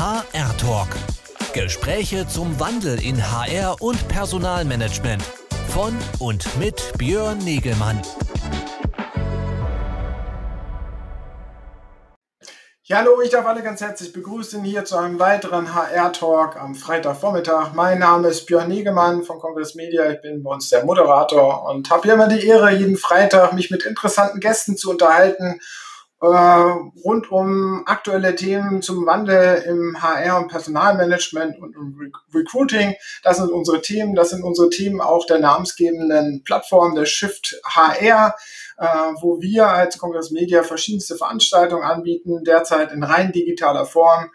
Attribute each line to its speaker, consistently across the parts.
Speaker 1: HR Talk. Gespräche zum Wandel in HR und Personalmanagement. Von und mit Björn Negelmann.
Speaker 2: Ja, hallo, ich darf alle ganz herzlich begrüßen hier zu einem weiteren HR-Talk am Freitagvormittag. Mein Name ist Björn Negemann von Kongress Media. Ich bin bei uns der Moderator und habe hier immer die Ehre, jeden Freitag mich mit interessanten Gästen zu unterhalten äh, rund um aktuelle Themen zum Wandel im HR und Personalmanagement und im Recruiting. Das sind unsere Themen. Das sind unsere Themen auch der namensgebenden Plattform der Shift HR, äh, wo wir als Kongress Media verschiedenste Veranstaltungen anbieten, derzeit in rein digitaler Form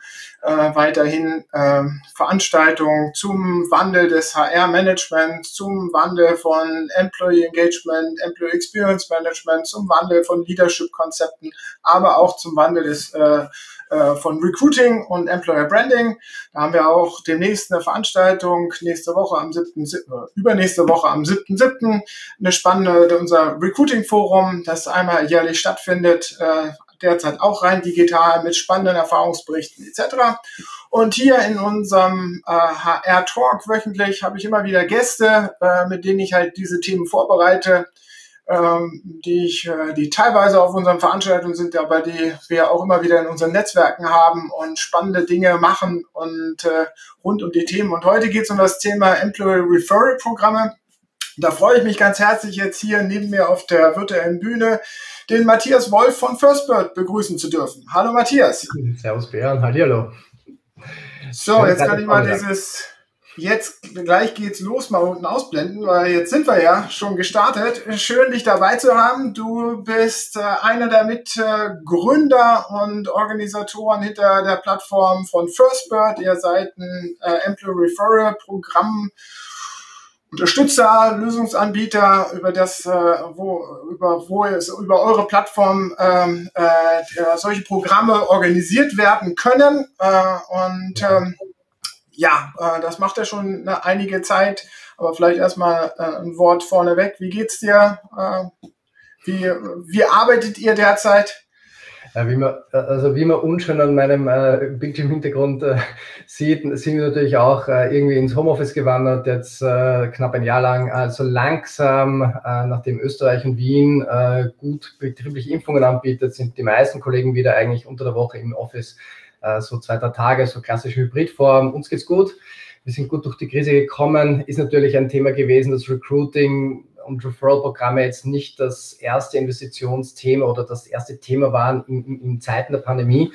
Speaker 2: äh, weiterhin äh, Veranstaltungen zum Wandel des HR-Managements, zum Wandel von Employee Engagement, Employee Experience Management, zum Wandel von Leadership-Konzepten, aber auch zum Wandel des äh, äh, von Recruiting und Employer Branding. Da haben wir auch demnächst eine Veranstaltung nächste Woche am 7., äh, übernächste Woche am 7.7. eine spannende, unser Recruiting Forum, das einmal jährlich stattfindet, äh, derzeit auch rein digital mit spannenden Erfahrungsberichten etc. Und hier in unserem äh, HR Talk wöchentlich habe ich immer wieder Gäste, äh, mit denen ich halt diese Themen vorbereite, ähm, die ich, äh, die teilweise auf unseren Veranstaltungen sind, aber die wir auch immer wieder in unseren Netzwerken haben und spannende Dinge machen und äh, rund um die Themen. Und heute geht es um das Thema Employee Referral Programme. Da freue ich mich ganz herzlich jetzt hier neben mir auf der virtuellen Bühne den Matthias Wolf von Firstbird begrüßen zu dürfen. Hallo Matthias.
Speaker 3: Servus Bären, hallo.
Speaker 2: So, jetzt kann ich mal dieses, jetzt gleich geht's los, mal unten ausblenden, weil jetzt sind wir ja schon gestartet. Schön, dich dabei zu haben. Du bist äh, einer der Mitgründer und Organisatoren hinter der Plattform von Firstbird. Ihr seid ein äh, Employee Referral Programm Unterstützer, Lösungsanbieter, über das, äh, wo, über, wo es, über eure Plattform ähm, äh, solche Programme organisiert werden können. Äh, und ähm, ja, äh, das macht ja schon eine, einige Zeit. Aber vielleicht erstmal äh, ein Wort vorneweg. Wie geht's dir? Äh, wie, wie arbeitet ihr derzeit?
Speaker 3: Ja, wie man, äh, also wie man unschön an meinem äh, Bildschirmhintergrund äh, sieht, sind wir natürlich auch äh, irgendwie ins Homeoffice gewandert, jetzt äh, knapp ein Jahr lang. Also langsam, äh, nachdem Österreich und Wien äh, gut betriebliche Impfungen anbietet, sind die meisten Kollegen wieder eigentlich unter der Woche im Office, äh, so zwei, drei Tage, so klassische Hybridform. Uns geht's gut. Wir sind gut durch die Krise gekommen. Ist natürlich ein Thema gewesen, das Recruiting und Referral-Programme jetzt nicht das erste Investitionsthema oder das erste Thema waren in, in, in Zeiten der Pandemie.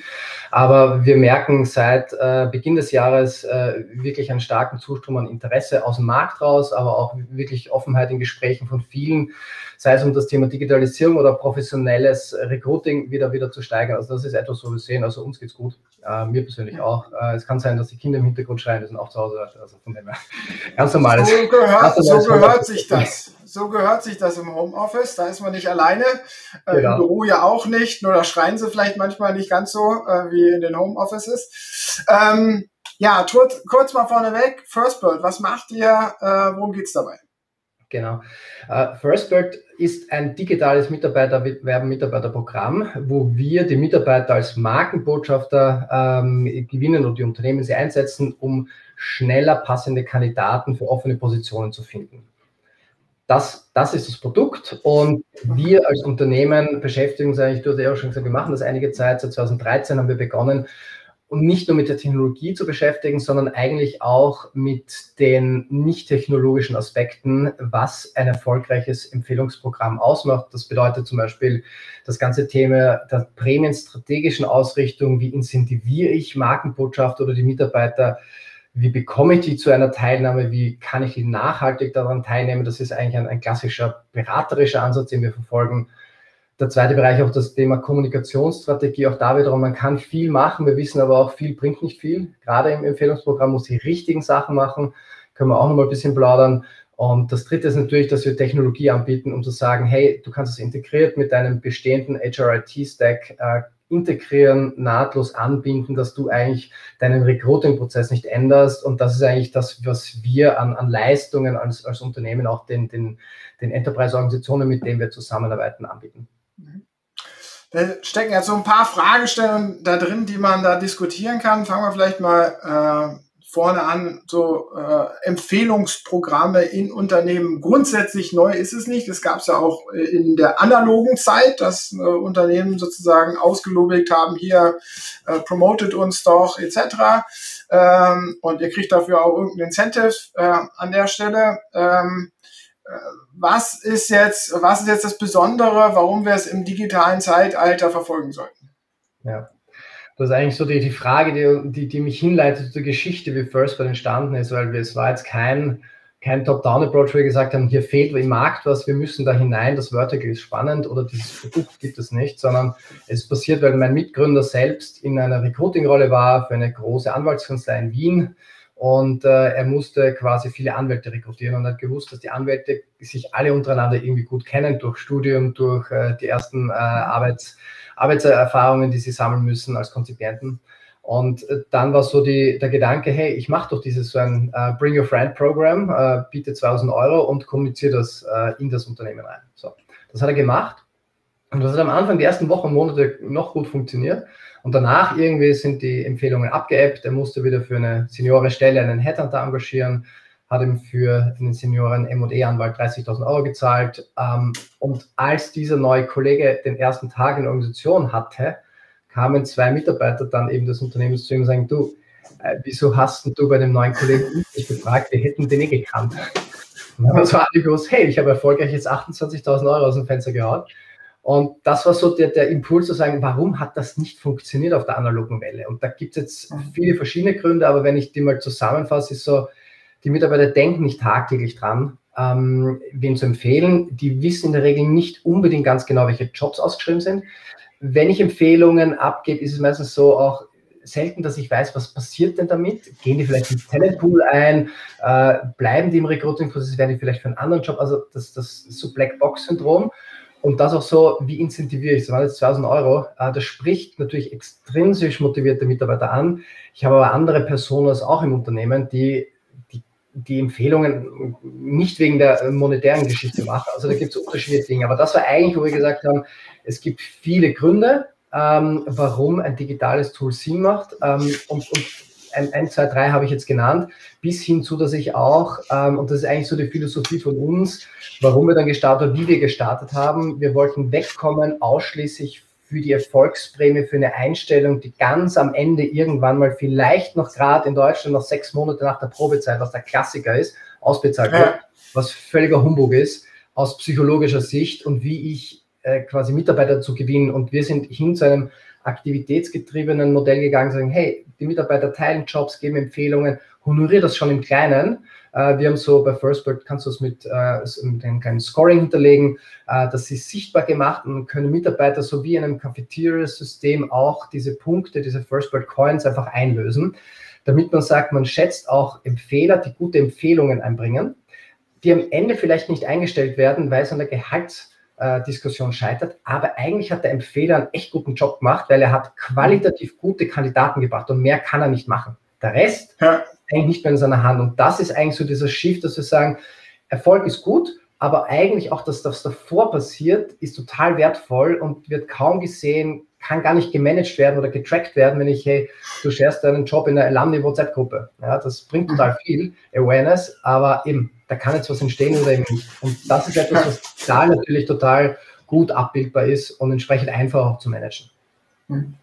Speaker 3: Aber wir merken seit äh, Beginn des Jahres äh, wirklich einen starken Zustrom an Interesse aus dem Markt raus, aber auch wirklich Offenheit in Gesprächen von vielen, sei es um das Thema Digitalisierung oder professionelles Recruiting wieder, wieder zu steigern. Also das ist etwas, wo wir sehen. Also uns geht's gut, äh, mir persönlich auch. Äh, es kann sein, dass die Kinder im Hintergrund schreien, die sind auch zu Hause. Also von dem her
Speaker 2: ganz normales. So gehört, so gehört sich das so gehört sich das im Homeoffice. Da ist man nicht alleine. Äh, genau. Im Büro ja auch nicht. Nur da schreien sie vielleicht manchmal nicht ganz so äh, wie in den Homeoffices. Ähm, ja, kurz, kurz mal vorneweg. Firstbird, was macht ihr? Äh, worum geht's dabei?
Speaker 3: Genau. Uh, Firstbird ist ein digitales Mitarbeiterwerben-Mitarbeiterprogramm, wo wir die Mitarbeiter als Markenbotschafter ähm, gewinnen und die Unternehmen sie einsetzen, um schneller passende Kandidaten für offene Positionen zu finden. Das, das ist das Produkt. Und wir als Unternehmen beschäftigen uns eigentlich, du hast ja auch schon gesagt, wir machen das einige Zeit, seit 2013 haben wir begonnen, und nicht nur mit der Technologie zu beschäftigen, sondern eigentlich auch mit den nicht technologischen Aspekten, was ein erfolgreiches Empfehlungsprogramm ausmacht. Das bedeutet zum Beispiel das ganze Thema der prämienstrategischen Ausrichtung, wie incentiviere ich Markenbotschaft oder die Mitarbeiter wie bekomme ich die zu einer Teilnahme, wie kann ich die nachhaltig daran teilnehmen. Das ist eigentlich ein, ein klassischer beraterischer Ansatz, den wir verfolgen. Der zweite Bereich auch das Thema Kommunikationsstrategie. Auch da wiederum, man kann viel machen. Wir wissen aber auch, viel bringt nicht viel. Gerade im Empfehlungsprogramm muss die richtigen Sachen machen. Können wir auch noch mal ein bisschen plaudern. Und das dritte ist natürlich, dass wir Technologie anbieten, um zu sagen, hey, du kannst es integriert mit deinem bestehenden HRIT-Stack äh, integrieren, nahtlos anbinden, dass du eigentlich deinen Recruiting-Prozess nicht änderst. Und das ist eigentlich das, was wir an, an Leistungen als, als Unternehmen auch den, den, den Enterprise-Organisationen, mit denen wir zusammenarbeiten, anbieten.
Speaker 2: Da stecken jetzt so ein paar Fragestellungen da drin, die man da diskutieren kann. Fangen wir vielleicht mal äh, vorne an, so äh, Empfehlungsprogramme in Unternehmen. Grundsätzlich neu ist es nicht. Das gab es ja auch äh, in der analogen Zeit, dass äh, Unternehmen sozusagen ausgelobigt haben, hier äh, promotet uns doch etc. Ähm, und ihr kriegt dafür auch irgendein Incentive äh, an der Stelle. Ähm, äh, was ist jetzt, was ist jetzt das Besondere, warum wir es im digitalen Zeitalter verfolgen sollten?
Speaker 3: Ja. Das ist eigentlich so die, die Frage, die, die, die mich hinleitet zur Geschichte, wie Firstbird entstanden ist, weil es war jetzt kein, kein Top-Down-Approach, wo wir gesagt haben, hier fehlt im Markt was, wir müssen da hinein, das Vertical ist spannend oder dieses Produkt gibt es nicht, sondern es passiert, weil mein Mitgründer selbst in einer Recruiting-Rolle war für eine große Anwaltskanzlei in Wien und äh, er musste quasi viele Anwälte rekrutieren und hat gewusst, dass die Anwälte sich alle untereinander irgendwie gut kennen durch Studium, durch äh, die ersten äh, Arbeits- Arbeitserfahrungen, die sie sammeln müssen als Konzipienten. Und äh, dann war so die, der Gedanke, hey, ich mache doch dieses so ein uh, Bring Your Friend Programm, uh, biete 2000 Euro und kommuniziere das uh, in das Unternehmen rein. So, das hat er gemacht und das hat am Anfang die ersten Wochen und Monate noch gut funktioniert. Und danach irgendwie sind die Empfehlungen abgeebbt. Er musste wieder für eine Seniore-Stelle einen Headhunter engagieren hat ihm für einen Senioren M&E-Anwalt 30.000 Euro gezahlt. Ähm, und als dieser neue Kollege den ersten Tag in der Organisation hatte, kamen zwei Mitarbeiter dann eben des Unternehmens zu ihm und sagen, du, äh, wieso hast du bei dem neuen Kollegen nicht gefragt, wir hätten den eh gekannt. Und dann war alle gewusst, hey, ich habe erfolgreich jetzt 28.000 Euro aus dem Fenster gehauen. Und das war so der, der Impuls zu sagen, warum hat das nicht funktioniert auf der analogen Welle? Und da gibt es jetzt viele verschiedene Gründe, aber wenn ich die mal zusammenfasse, ist so, die Mitarbeiter denken nicht tagtäglich dran, ähm, wen zu empfehlen. Die wissen in der Regel nicht unbedingt ganz genau, welche Jobs ausgeschrieben sind. Wenn ich Empfehlungen abgebe, ist es meistens so auch selten, dass ich weiß, was passiert denn damit. Gehen die vielleicht ins Talentpool ein? Äh, bleiben die im Recruiting-Prozess? Werden die vielleicht für einen anderen Job? Also das, das so Blackbox-Syndrom. Und das auch so, wie incentiviere ich? Das waren jetzt 2000 Euro. Äh, das spricht natürlich extrinsisch motivierte Mitarbeiter an. Ich habe aber andere Personen auch im Unternehmen, die die Empfehlungen nicht wegen der monetären Geschichte mache. Also da gibt es unterschiedliche Dinge. Aber das war eigentlich, wo wir gesagt haben, es gibt viele Gründe, ähm, warum ein digitales Tool Sinn macht. Ähm, und, und ein, ein, zwei, drei habe ich jetzt genannt, bis hin zu, dass ich auch, ähm, und das ist eigentlich so die Philosophie von uns, warum wir dann gestartet, wie wir gestartet haben, wir wollten wegkommen ausschließlich für die Erfolgsprämie, für eine Einstellung, die ganz am Ende irgendwann mal vielleicht noch gerade in Deutschland noch sechs Monate nach der Probezeit, was der Klassiker ist, ausbezahlt wird, ja. was völliger Humbug ist aus psychologischer Sicht und wie ich äh, quasi Mitarbeiter zu gewinnen. Und wir sind hin zu einem aktivitätsgetriebenen Modell gegangen, sagen, hey, die Mitarbeiter teilen Jobs, geben Empfehlungen, honoriere das schon im Kleinen äh, wir haben so bei FirstBird kannst du es mit, äh, mit einem kleinen Scoring hinterlegen. Äh, das ist sichtbar gemacht und können Mitarbeiter so wie in einem Cafeteria-System auch diese Punkte, diese FirstBird Coins einfach einlösen, damit man sagt, man schätzt auch Empfehler, die gute Empfehlungen einbringen, die am Ende vielleicht nicht eingestellt werden, weil es an der Gehaltsdiskussion scheitert, aber eigentlich hat der Empfehler einen echt guten Job gemacht, weil er hat qualitativ gute Kandidaten gebracht und mehr kann er nicht machen. Der Rest ja eigentlich nicht mehr in seiner Hand. Und das ist eigentlich so dieser Shift, dass wir sagen, Erfolg ist gut, aber eigentlich auch das, was davor passiert, ist total wertvoll und wird kaum gesehen, kann gar nicht gemanagt werden oder getrackt werden, wenn ich, hey, du sharest deinen Job in der Alumni-WhatsApp-Gruppe. Ja, das bringt total viel Awareness, aber eben, da kann jetzt was entstehen oder eben nicht. Und das ist etwas, was da natürlich total gut abbildbar ist und entsprechend einfach auch zu managen.
Speaker 2: Mhm.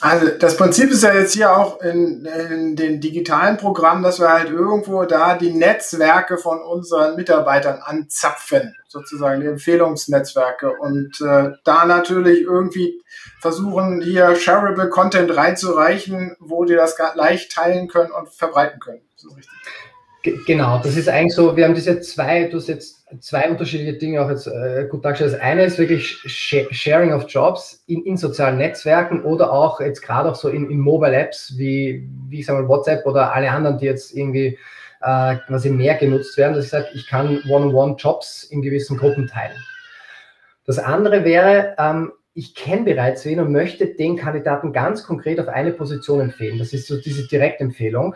Speaker 2: Also das Prinzip ist ja jetzt hier auch in, in, den digitalen Programmen, dass wir halt irgendwo da die Netzwerke von unseren Mitarbeitern anzapfen, sozusagen die Empfehlungsnetzwerke und äh, da natürlich irgendwie versuchen, hier shareable Content reinzureichen, wo die das leicht teilen können und verbreiten können. Das ist richtig.
Speaker 3: Genau, das ist eigentlich so, wir haben diese zwei, du hast jetzt zwei unterschiedliche Dinge auch jetzt äh, gut dargestellt. Das eine ist wirklich Sharing of Jobs in, in sozialen Netzwerken oder auch jetzt gerade auch so in, in Mobile Apps wie, wie ich sage mal WhatsApp oder alle anderen, die jetzt irgendwie äh, quasi mehr genutzt werden, dass ich sage, ich kann One-on-One-Jobs in gewissen Gruppen teilen. Das andere wäre, ähm, ich kenne bereits wen und möchte den Kandidaten ganz konkret auf eine Position empfehlen. Das ist so diese Direktempfehlung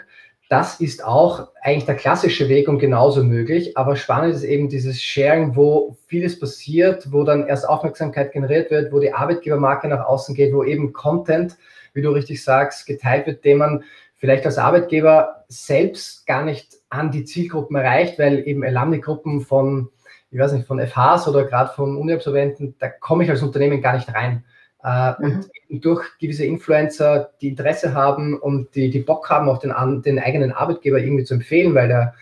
Speaker 3: das ist auch eigentlich der klassische Weg und genauso möglich. Aber spannend ist eben dieses Sharing, wo vieles passiert, wo dann erst Aufmerksamkeit generiert wird, wo die Arbeitgebermarke nach außen geht, wo eben Content, wie du richtig sagst, geteilt wird, den man vielleicht als Arbeitgeber selbst gar nicht an die Zielgruppen erreicht, weil eben Alumni-Gruppen von, ich weiß nicht, von FHs oder gerade von Uni-Absolventen, da komme ich als Unternehmen gar nicht rein. Äh, mhm. Durch gewisse Influencer, die Interesse haben und die, die Bock haben, auch den, den eigenen Arbeitgeber irgendwie zu empfehlen, weil der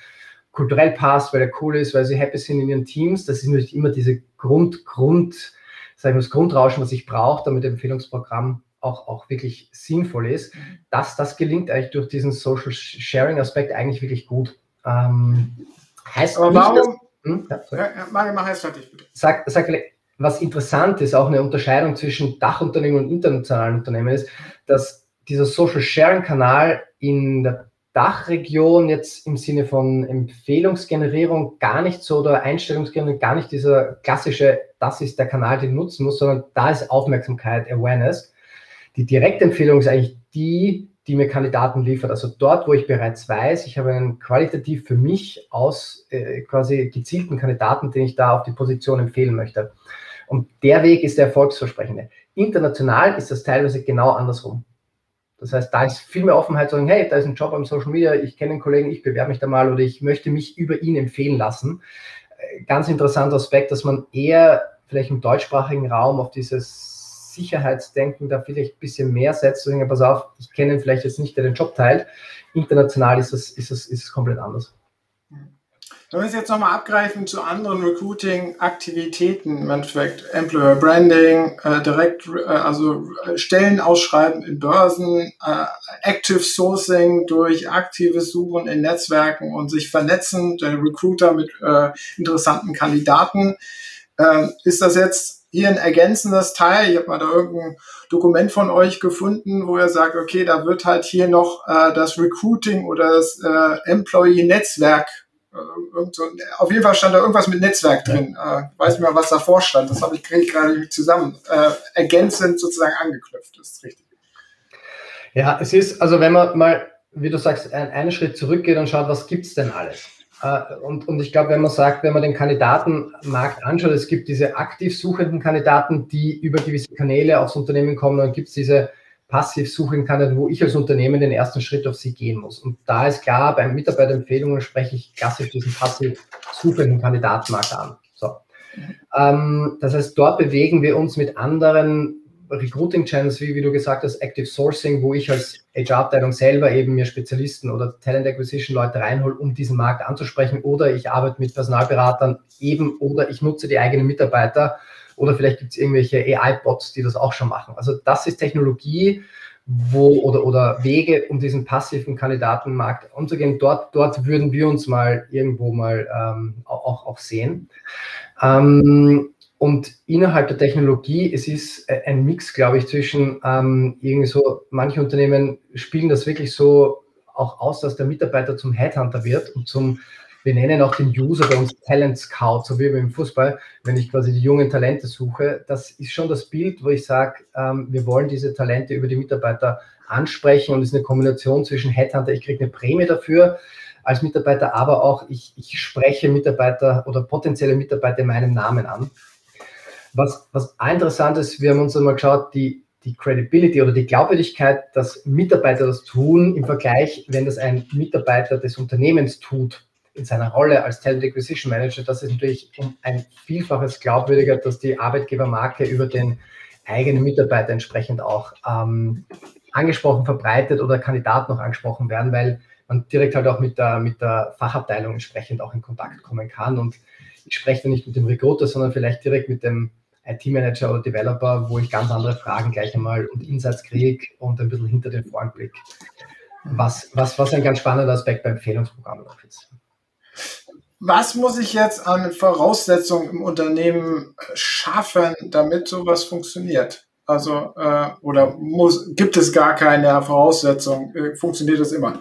Speaker 3: kulturell passt, weil er cool ist, weil sie happy sind in ihren Teams. Das ist natürlich immer diese Grund, Grund, sagen wir das Grundrauschen, was ich brauche, damit das Empfehlungsprogramm auch, auch wirklich sinnvoll ist. Das, das gelingt eigentlich durch diesen Social Sharing Aspekt eigentlich wirklich gut. Ähm,
Speaker 2: heißt Aber warum? Nicht, dass, hm? ja, ja, mach, mach erst fertig, bitte.
Speaker 3: Sag, sag, was interessant ist, auch eine Unterscheidung zwischen Dachunternehmen und internationalen Unternehmen ist, dass dieser Social Sharing Kanal in der Dachregion jetzt im Sinne von Empfehlungsgenerierung gar nicht so oder Einstellungsgenerierung gar nicht dieser klassische, das ist der Kanal, den du nutzen musst, sondern da ist Aufmerksamkeit, Awareness. Die Direktempfehlung ist eigentlich die, die mir Kandidaten liefert. Also dort, wo ich bereits weiß, ich habe einen qualitativ für mich aus äh, quasi gezielten Kandidaten, den ich da auf die Position empfehlen möchte. Und der Weg ist der erfolgsversprechende. International ist das teilweise genau andersrum. Das heißt, da ist viel mehr Offenheit zu sagen, hey, da ist ein Job am Social Media, ich kenne einen Kollegen, ich bewerbe mich da mal oder ich möchte mich über ihn empfehlen lassen. Äh, ganz interessanter Aspekt, dass man eher vielleicht im deutschsprachigen Raum auf dieses Sicherheitsdenken da vielleicht ein bisschen mehr setzt. Sagen, pass auf, ich kenne ihn vielleicht jetzt nicht, der den Job teilt. International ist es, ist es, ist es komplett anders.
Speaker 2: Wenn wir es jetzt nochmal abgreifen zu anderen Recruiting-Aktivitäten, im Endeffekt Employer Branding, äh, direkt, äh, also äh, Stellen ausschreiben in Börsen, äh, Active Sourcing durch aktives Suchen in Netzwerken und sich vernetzen, der Recruiter mit äh, interessanten Kandidaten. Äh, ist das jetzt hier ein ergänzendes Teil? Ich habe mal da irgendein Dokument von euch gefunden, wo ihr sagt, okay, da wird halt hier noch äh, das Recruiting oder das äh, Employee-Netzwerk so, auf jeden Fall stand da irgendwas mit Netzwerk drin. Äh, weiß nicht mehr, was davor stand. Das habe ich, kriege ich gerade zusammen. Äh, ergänzend sozusagen angeknüpft. Das ist richtig.
Speaker 3: Ja, es ist, also wenn man mal, wie du sagst, ein, einen Schritt zurückgeht und schaut, was gibt es denn alles? Äh, und, und ich glaube, wenn man sagt, wenn man den Kandidatenmarkt anschaut, es gibt diese aktiv suchenden Kandidaten, die über gewisse Kanäle aufs Unternehmen kommen, dann gibt es diese passiv suchen kann, wo ich als Unternehmen den ersten Schritt auf sie gehen muss. Und da ist klar, bei Mitarbeiterempfehlungen spreche ich klassisch diesen passiv suchenden Kandidatenmarkt an. So. Ähm, das heißt, dort bewegen wir uns mit anderen Recruiting-Channels, wie, wie du gesagt hast, Active Sourcing, wo ich als HR-Abteilung selber eben mir Spezialisten oder Talent Acquisition-Leute reinhole, um diesen Markt anzusprechen. Oder ich arbeite mit Personalberatern eben oder ich nutze die eigenen Mitarbeiter oder vielleicht gibt es irgendwelche AI-Bots, die das auch schon machen. Also das ist Technologie, wo oder, oder Wege, um diesen passiven Kandidatenmarkt umzugehen. Dort, dort würden wir uns mal irgendwo mal ähm, auch, auch sehen. Ähm, und innerhalb der Technologie, es ist ein Mix, glaube ich, zwischen ähm, irgendwie so, manche Unternehmen spielen das wirklich so auch aus, dass der Mitarbeiter zum Headhunter wird und zum wir nennen auch den User bei uns Talent Scout, so wie beim Fußball, wenn ich quasi die jungen Talente suche. Das ist schon das Bild, wo ich sage, ähm, wir wollen diese Talente über die Mitarbeiter ansprechen und es ist eine Kombination zwischen Headhunter, ich kriege eine Prämie dafür als Mitarbeiter, aber auch ich, ich spreche Mitarbeiter oder potenzielle Mitarbeiter in meinem Namen an. Was, was interessant ist, wir haben uns einmal geschaut, die, die Credibility oder die Glaubwürdigkeit, dass Mitarbeiter das tun im Vergleich, wenn das ein Mitarbeiter des Unternehmens tut in seiner Rolle als Talent Acquisition Manager, das ist natürlich um ein Vielfaches glaubwürdiger, dass die Arbeitgebermarke über den eigenen Mitarbeiter entsprechend auch ähm, angesprochen, verbreitet oder Kandidaten noch angesprochen werden, weil man direkt halt auch mit der, mit der Fachabteilung entsprechend auch in Kontakt kommen kann. Und ich spreche nicht mit dem Recruiter, sondern vielleicht direkt mit dem IT-Manager oder Developer, wo ich ganz andere Fragen gleich einmal und Insights kriege und ein bisschen hinter den Vorblick. Was, was, was ein ganz spannender Aspekt beim Empfehlungsprogramm auch ist
Speaker 2: was muss ich jetzt an Voraussetzungen im Unternehmen schaffen, damit sowas funktioniert? Also, äh, oder muss, gibt es gar keine Voraussetzung? Äh, funktioniert das immer?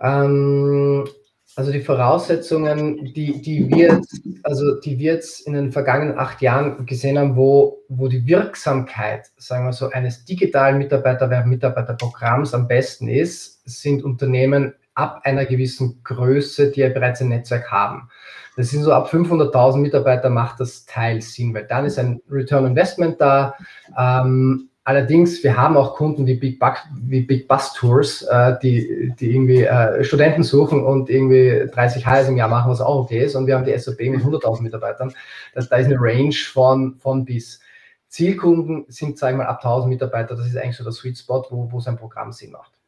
Speaker 3: Ähm, Also die Voraussetzungen, die, die wir also die wir jetzt in den vergangenen acht Jahren gesehen haben, wo, wo die Wirksamkeit, sagen wir so, eines digitalen Mitarbeiterwerb-Mitarbeiterprogramms am besten ist, sind Unternehmen ab einer gewissen Größe, die ja bereits ein Netzwerk haben. Das sind so ab 500.000 Mitarbeiter macht das Teil Sinn, weil dann ist ein Return Investment da. Ähm, Allerdings, wir haben auch Kunden wie Big, Buck, wie Big Bus Tours, äh, die, die irgendwie äh, Studenten suchen und irgendwie 30 Hires im Jahr machen, was auch okay ist. Und wir haben die SAP mit 100.000 Mitarbeitern. Das, da ist eine Range von, von bis. Zielkunden sind, sagen wir mal, ab 1000 Mitarbeiter. Das ist eigentlich so der Sweet Spot, wo, wo sein Programm Sinn macht.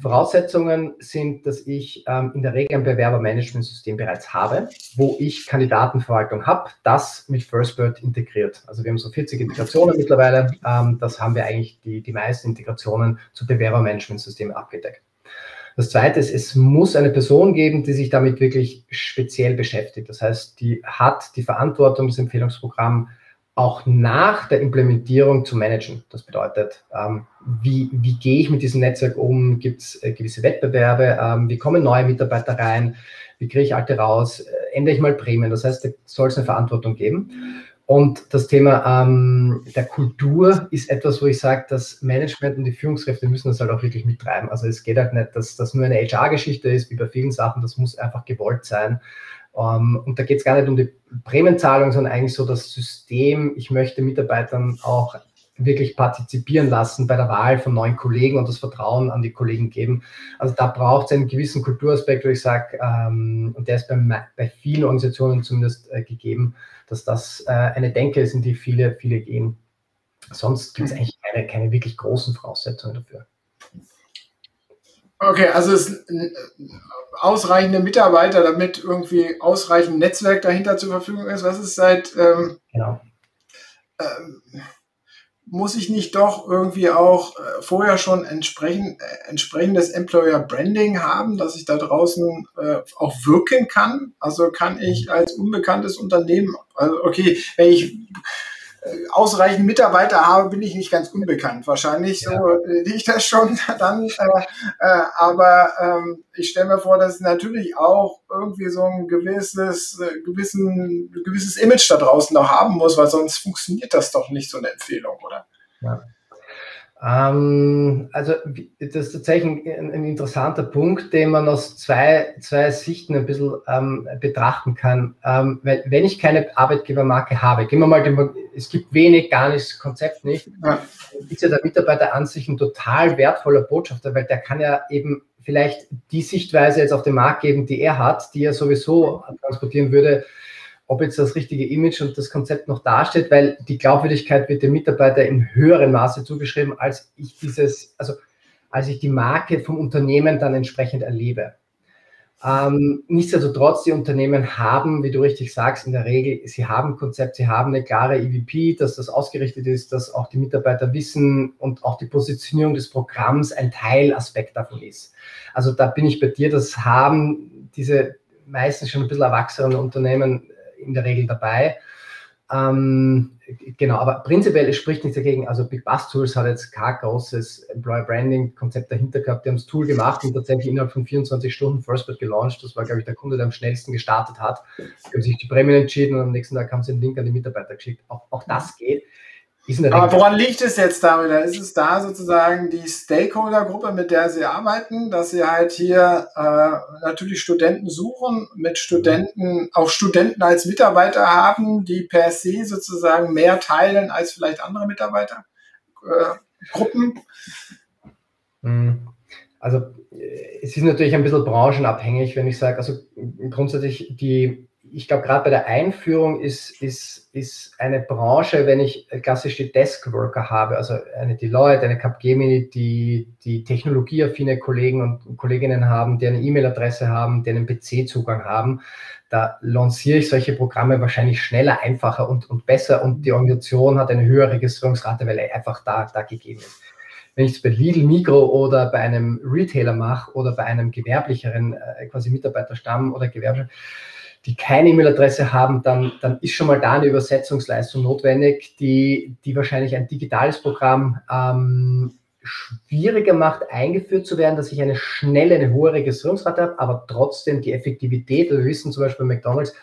Speaker 3: Voraussetzungen sind, dass ich ähm, in der Regel ein Bewerbermanagementsystem bereits habe, wo ich Kandidatenverwaltung habe, das mit FirstBird integriert. Also wir haben so 40 Integrationen mittlerweile. Ähm, das haben wir eigentlich die, die meisten Integrationen zu Bewerbermanagementsystemen abgedeckt. Das zweite ist, es muss eine Person geben, die sich damit wirklich speziell beschäftigt. Das heißt, die hat die Verantwortung, das Empfehlungsprogramm auch nach der Implementierung zu managen. Das bedeutet, ähm, wie, wie gehe ich mit diesem Netzwerk um? Gibt es äh, gewisse Wettbewerbe? Ähm, wie kommen neue Mitarbeiter rein? Wie kriege ich alte raus? Äh, ändere ich mal Prämien? Das heißt, da soll es eine Verantwortung geben. Und das Thema ähm, der Kultur ist etwas, wo ich sage, das Management und die Führungskräfte müssen das halt auch wirklich mittreiben. Also es geht halt nicht, dass das nur eine HR-Geschichte ist, wie bei vielen Sachen, das muss einfach gewollt sein. Ähm, und da geht es gar nicht um die Prämienzahlung, sondern eigentlich so das System. Ich möchte Mitarbeitern auch wirklich partizipieren lassen bei der Wahl von neuen Kollegen und das Vertrauen an die Kollegen geben. Also da braucht es einen gewissen Kulturaspekt, wo ich sage, ähm, und der ist bei, bei vielen Organisationen zumindest äh, gegeben, dass das äh, eine Denke ist, in die viele, viele gehen. Sonst gibt es eigentlich keine, keine wirklich großen Voraussetzungen dafür.
Speaker 2: Okay, also es ausreichende Mitarbeiter, damit irgendwie ausreichend Netzwerk dahinter zur Verfügung ist. Was ist seit ähm, genau. ähm, muss ich nicht doch irgendwie auch äh, vorher schon entsprechend, äh, entsprechendes Employer Branding haben, dass ich da draußen äh, auch wirken kann? Also kann ich als unbekanntes Unternehmen, also okay, wenn ich ausreichend Mitarbeiter habe, bin ich nicht ganz unbekannt. Wahrscheinlich ja. so äh, ich das schon dann. Äh, äh, aber ähm, ich stelle mir vor, dass es natürlich auch irgendwie so ein gewisses, äh, gewissen, gewisses Image da draußen noch haben muss, weil sonst funktioniert das doch nicht, so eine Empfehlung, oder?
Speaker 3: Ja. Ähm, also das ist tatsächlich ein, ein, interessanter Punkt, den man aus zwei, zwei Sichten ein bisschen ähm, betrachten kann. Ähm, weil, wenn ich keine Arbeitgebermarke habe, gehen wir mal, den, es gibt wenig, gar nichts, Konzept nicht, ja. ist ja der Mitarbeiter an sich ein total wertvoller Botschafter, weil der kann ja eben vielleicht die Sichtweise jetzt auf den Markt geben, die er hat, die er sowieso transportieren würde, ob jetzt das richtige Image und das Konzept noch dasteht, weil die Glaubwürdigkeit wird dem Mitarbeiter in höherem Maße zugeschrieben, als ich dieses, also als ich die Marke vom Unternehmen dann entsprechend erlebe. Ähm, nichtsdestotrotz, die Unternehmen haben, wie du richtig sagst, in der Regel, sie haben ein Konzept, sie haben eine klare EVP, dass das ausgerichtet ist, dass auch die Mitarbeiter wissen und auch die Positionierung des Programms ein Teilaspekt davon ist. Also da bin ich bei dir, das haben diese meistens schon ein bisschen erwachsenen Unternehmen in der Regel dabei. Ähm, genau, aber prinzipiell es spricht nichts dagegen. Also Big Bus Tools hat jetzt kein großes Employer Branding Konzept dahinter gehabt. Die haben das Tool gemacht und tatsächlich innerhalb von 24 Stunden FirstBird gelauncht. Das war, glaube ich, der Kunde, der am schnellsten gestartet hat. Die haben sich die Prämien entschieden und am nächsten Tag haben sie einen Link an die Mitarbeiter geschickt. Auch, auch das geht.
Speaker 2: Aber woran liegt es jetzt damit? Ist es da sozusagen die Stakeholder-Gruppe, mit der Sie arbeiten, dass Sie halt hier äh, natürlich Studenten suchen, mit Studenten, auch Studenten als Mitarbeiter haben, die per se sozusagen mehr teilen als vielleicht andere Mitarbeitergruppen?
Speaker 3: Äh, hm. also es ist natürlich ein bisschen branchenabhängig, wenn ich sage, also grundsätzlich die ich glaube, gerade bei der Einführung ist, ist, ist eine Branche, wenn ich klassisch die Deskworker habe, also eine Deloitte, eine Capgemini, die, die technologieaffine Kollegen und Kolleginnen haben, die eine E-Mail-Adresse haben, die einen PC-Zugang haben, da lanciere ich solche Programme wahrscheinlich schneller, einfacher und, und besser und die Organisation hat eine höhere Registrierungsrate, weil er einfach da, da gegeben ist. Wenn ich es bei Lidl, Migro oder bei einem Retailer mache oder bei einem gewerblicheren äh, quasi Mitarbeiterstamm oder Gewerbe, die keine E-Mail-Adresse haben, dann, dann ist schon mal da eine Übersetzungsleistung notwendig, die, die wahrscheinlich ein digitales Programm ähm, schwieriger macht, eingeführt zu werden, dass ich eine schnelle, eine hohe Registrierungsrate habe, aber trotzdem die Effektivität, also wir wissen zum Beispiel bei McDonalds,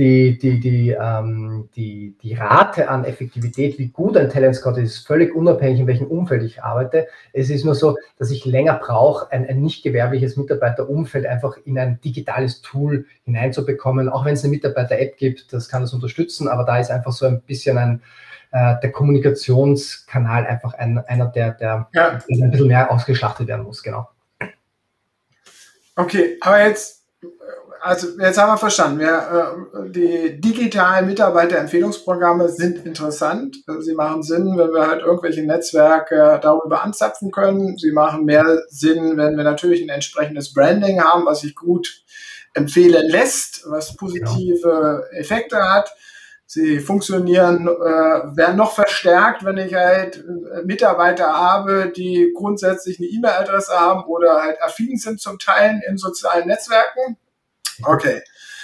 Speaker 3: die, die, die, ähm, die, die Rate an Effektivität, wie gut ein Talent Scout ist, ist völlig unabhängig, in welchem Umfeld ich arbeite. Es ist nur so, dass ich länger brauche, ein, ein nicht gewerbliches Mitarbeiterumfeld einfach in ein digitales Tool hineinzubekommen, auch wenn es eine Mitarbeiter-App gibt, das kann das unterstützen, aber da ist einfach so ein bisschen ein, äh, der Kommunikationskanal einfach ein, einer, der, der, ja. der ein bisschen mehr ausgeschlachtet werden muss, genau.
Speaker 2: Okay, aber jetzt also jetzt haben wir verstanden, wir, äh, die digitalen Mitarbeiterempfehlungsprogramme sind interessant. Sie machen Sinn, wenn wir halt irgendwelche Netzwerke darüber anzapfen können. Sie machen mehr Sinn, wenn wir natürlich ein entsprechendes Branding haben, was sich gut empfehlen lässt, was positive Effekte hat. Sie funktionieren, äh, werden noch verstärkt, wenn ich halt äh, Mitarbeiter habe, die grundsätzlich eine E-Mail-Adresse haben oder halt affin sind zum Teilen in sozialen Netzwerken. Okay.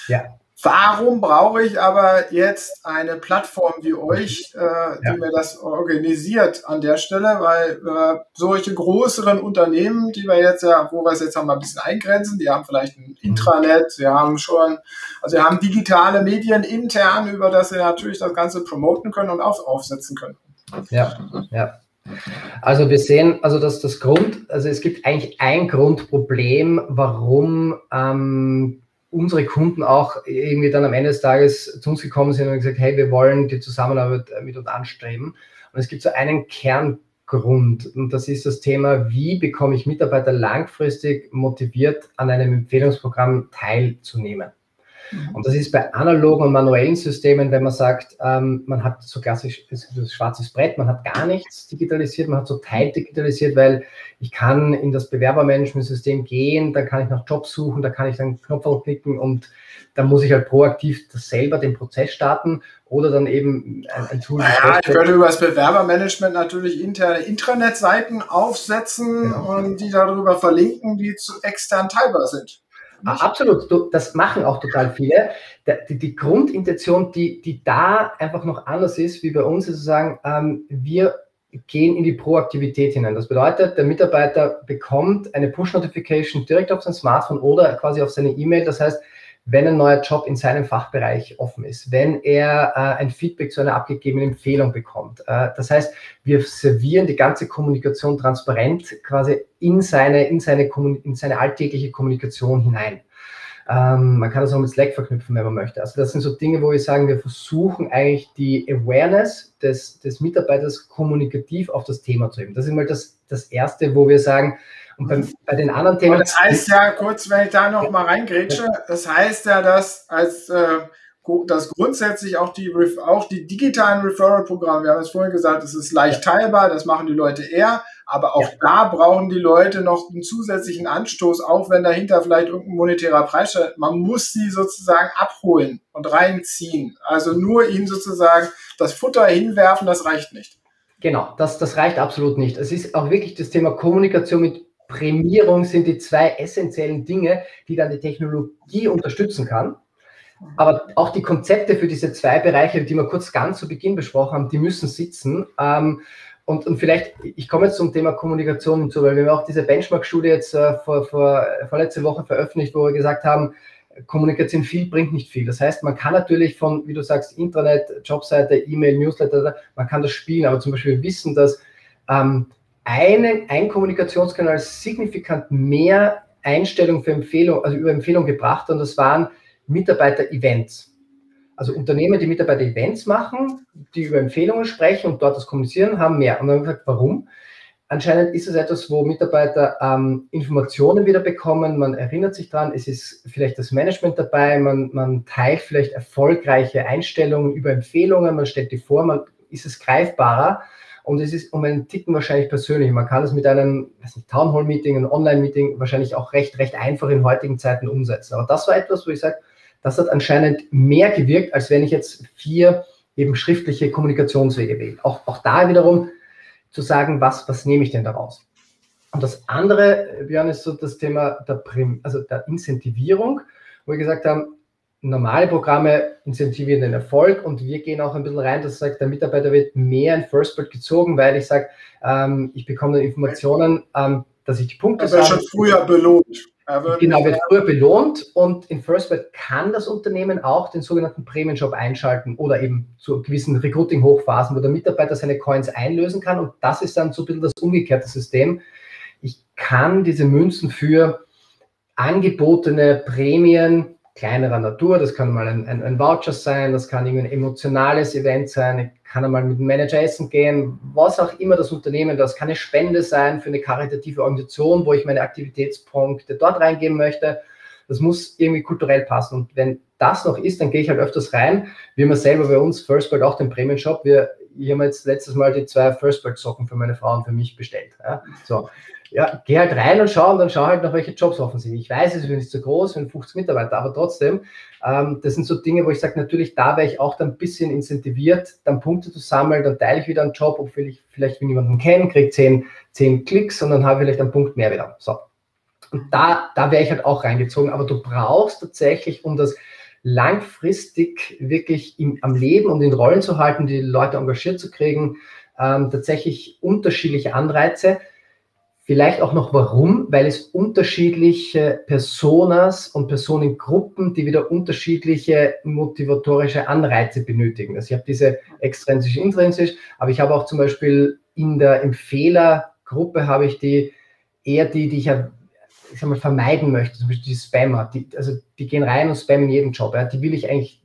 Speaker 2: Ja. Warum brauche ich aber jetzt eine Plattform wie euch, äh, die ja. mir das organisiert an der Stelle? Weil äh, solche größeren Unternehmen, die wir jetzt ja, wo wir es jetzt haben, ein bisschen eingrenzen, die haben vielleicht ein Intranet, sie haben schon, also sie haben digitale Medien intern, über das sie natürlich das Ganze promoten können und auch aufsetzen können.
Speaker 3: Ja, ja. Also wir sehen, also dass das Grund, also es gibt eigentlich ein Grundproblem, warum ähm, unsere Kunden auch irgendwie dann am Ende des Tages zu uns gekommen sind und gesagt, hey, wir wollen die Zusammenarbeit mit uns anstreben. Und es gibt so einen Kerngrund und das ist das Thema, wie bekomme ich Mitarbeiter langfristig motiviert, an einem Empfehlungsprogramm teilzunehmen. Und das ist bei analogen und manuellen Systemen, wenn man sagt, ähm, man hat so klassisch das schwarzes Brett, man hat gar nichts digitalisiert, man hat so Teil digitalisiert, weil ich kann in das Bewerbermanagementsystem gehen, da kann ich nach Jobs suchen, da kann ich dann Knopf klicken und dann muss ich halt proaktiv das selber den Prozess starten oder dann eben ein, ein Tool.
Speaker 2: Naja, ich würde über das Bewerbermanagement natürlich interne Intranet-Seiten aufsetzen genau. und die darüber verlinken, die zu extern teilbar sind.
Speaker 3: Absolut, das machen auch total viele. Die, die, Grundintention, die, die da einfach noch anders ist wie bei uns, ist zu sagen, ähm, wir gehen in die Proaktivität hinein. Das bedeutet, der Mitarbeiter bekommt eine Push-Notification direkt auf sein Smartphone oder quasi auf seine E-Mail. Das heißt, wenn ein neuer Job in seinem Fachbereich offen ist, wenn er äh, ein Feedback zu einer abgegebenen Empfehlung bekommt. Äh, das heißt, wir servieren die ganze Kommunikation transparent quasi in seine, in seine, in seine alltägliche Kommunikation hinein. Ähm, man kann das auch mit Slack verknüpfen, wenn man möchte. Also das sind so Dinge, wo wir sagen, wir versuchen eigentlich die Awareness des, des Mitarbeiters kommunikativ auf das Thema zu heben. Das ist mal das, das Erste, wo wir sagen, und bei, bei den anderen Themen.
Speaker 2: das heißt ja, kurz, wenn ich da noch mal reingrätsche, das heißt ja, dass als äh, dass grundsätzlich auch die, auch die digitalen Referral-Programme, wir haben es vorhin gesagt, es ist leicht teilbar, das machen die Leute eher, aber auch ja. da brauchen die Leute noch einen zusätzlichen Anstoß, auch wenn dahinter vielleicht irgendein monetärer Preis steht. Man muss sie sozusagen abholen und reinziehen. Also nur ihnen sozusagen das Futter hinwerfen, das reicht nicht.
Speaker 3: Genau, das, das reicht absolut nicht. Es ist auch wirklich das Thema Kommunikation mit Prämierung sind die zwei essentiellen Dinge, die dann die Technologie unterstützen kann. Aber auch die Konzepte für diese zwei Bereiche, die wir kurz ganz zu Beginn besprochen haben, die müssen sitzen. Ähm, und, und vielleicht, ich komme jetzt zum Thema Kommunikation hinzu, weil wir haben auch diese Benchmark-Studie jetzt äh, vor, vor, vorletzte Woche veröffentlicht, wo wir gesagt haben, Kommunikation viel bringt nicht viel. Das heißt, man kann natürlich von, wie du sagst, Intranet, Jobseite, E-Mail, Newsletter, man kann das spielen, aber zum Beispiel wissen, dass ähm, einen, ein Kommunikationskanal signifikant mehr Einstellung für Empfehlung, also über Empfehlung gebracht und das waren Mitarbeiter-Events. Also Unternehmen, die Mitarbeiter-Events machen, die über Empfehlungen sprechen und dort das kommunizieren, haben mehr. Und dann haben wir gesagt, warum? Anscheinend ist es etwas, wo Mitarbeiter ähm, Informationen wieder bekommen, man erinnert sich daran, es ist vielleicht das Management dabei, man, man teilt vielleicht erfolgreiche Einstellungen über Empfehlungen, man stellt die vor, man ist es greifbarer und es ist um einen Ticken wahrscheinlich persönlich. Man kann es mit einem Town Hall Meeting, einem Online-Meeting wahrscheinlich auch recht, recht einfach in heutigen Zeiten umsetzen. Aber das war etwas, wo ich sage, das hat anscheinend mehr gewirkt, als wenn ich jetzt vier eben schriftliche Kommunikationswege wähle. Auch, auch da wiederum zu sagen, was, was nehme ich denn daraus? Und das andere, Björn, ist so das Thema der, Prim, also der Incentivierung, wo wir gesagt haben, normale Programme incentivieren den Erfolg und wir gehen auch ein bisschen rein, dass sagt, der Mitarbeiter wird mehr in First Bird gezogen, weil ich sage, ähm, ich bekomme dann Informationen, ähm, dass ich die Punkte
Speaker 2: Er wird schon früher belohnt.
Speaker 3: Genau, wird früher belohnt und in FirstBird kann das Unternehmen auch den sogenannten Prämienshop einschalten oder eben zu gewissen Recruiting-Hochphasen, wo der Mitarbeiter seine Coins einlösen kann und das ist dann so ein bisschen das umgekehrte System. Ich kann diese Münzen für angebotene Prämien kleinerer Natur. Das kann mal ein, ein, ein Voucher sein, das kann ein emotionales Event sein, ich kann einmal mit dem Manager essen gehen, was auch immer das Unternehmen, das kann eine Spende sein für eine karitative Organisation, wo ich meine Aktivitätspunkte dort reingeben möchte. Das muss irgendwie kulturell passen. Und wenn das noch ist, dann gehe ich halt öfters rein. Wir haben selber bei uns First Bird auch den Premium Shop. Wir, ich habe jetzt letztes Mal die zwei First Bird Socken für meine Frau und für mich bestellt. Ja. So ja, geh halt rein und schau und dann schau halt noch, welche Jobs offen sind. Ich weiß, es ist nicht so groß, wenn 50 Mitarbeiter, aber trotzdem, ähm, das sind so Dinge, wo ich sage, natürlich, da wäre ich auch dann ein bisschen incentiviert, dann Punkte zu sammeln, dann teile ich wieder einen Job, ob ich vielleicht jemanden kenne, kriege 10, 10 Klicks und dann habe ich vielleicht einen Punkt mehr wieder. So. Und da, da wäre ich halt auch reingezogen, aber du brauchst tatsächlich, um das langfristig wirklich im, am Leben und in Rollen zu halten, die Leute engagiert zu kriegen, ähm, tatsächlich unterschiedliche Anreize Vielleicht auch noch warum, weil es unterschiedliche Personas und Personengruppen, die wieder unterschiedliche motivatorische Anreize benötigen. Also ich habe diese extrinsisch, intrinsisch, aber ich habe auch zum Beispiel in der Empfehlergruppe habe ich die eher die, die ich ja ich sag mal, vermeiden möchte, zum Beispiel die Spammer, die, also die gehen rein und spammen jeden Job. Ja, die will ich eigentlich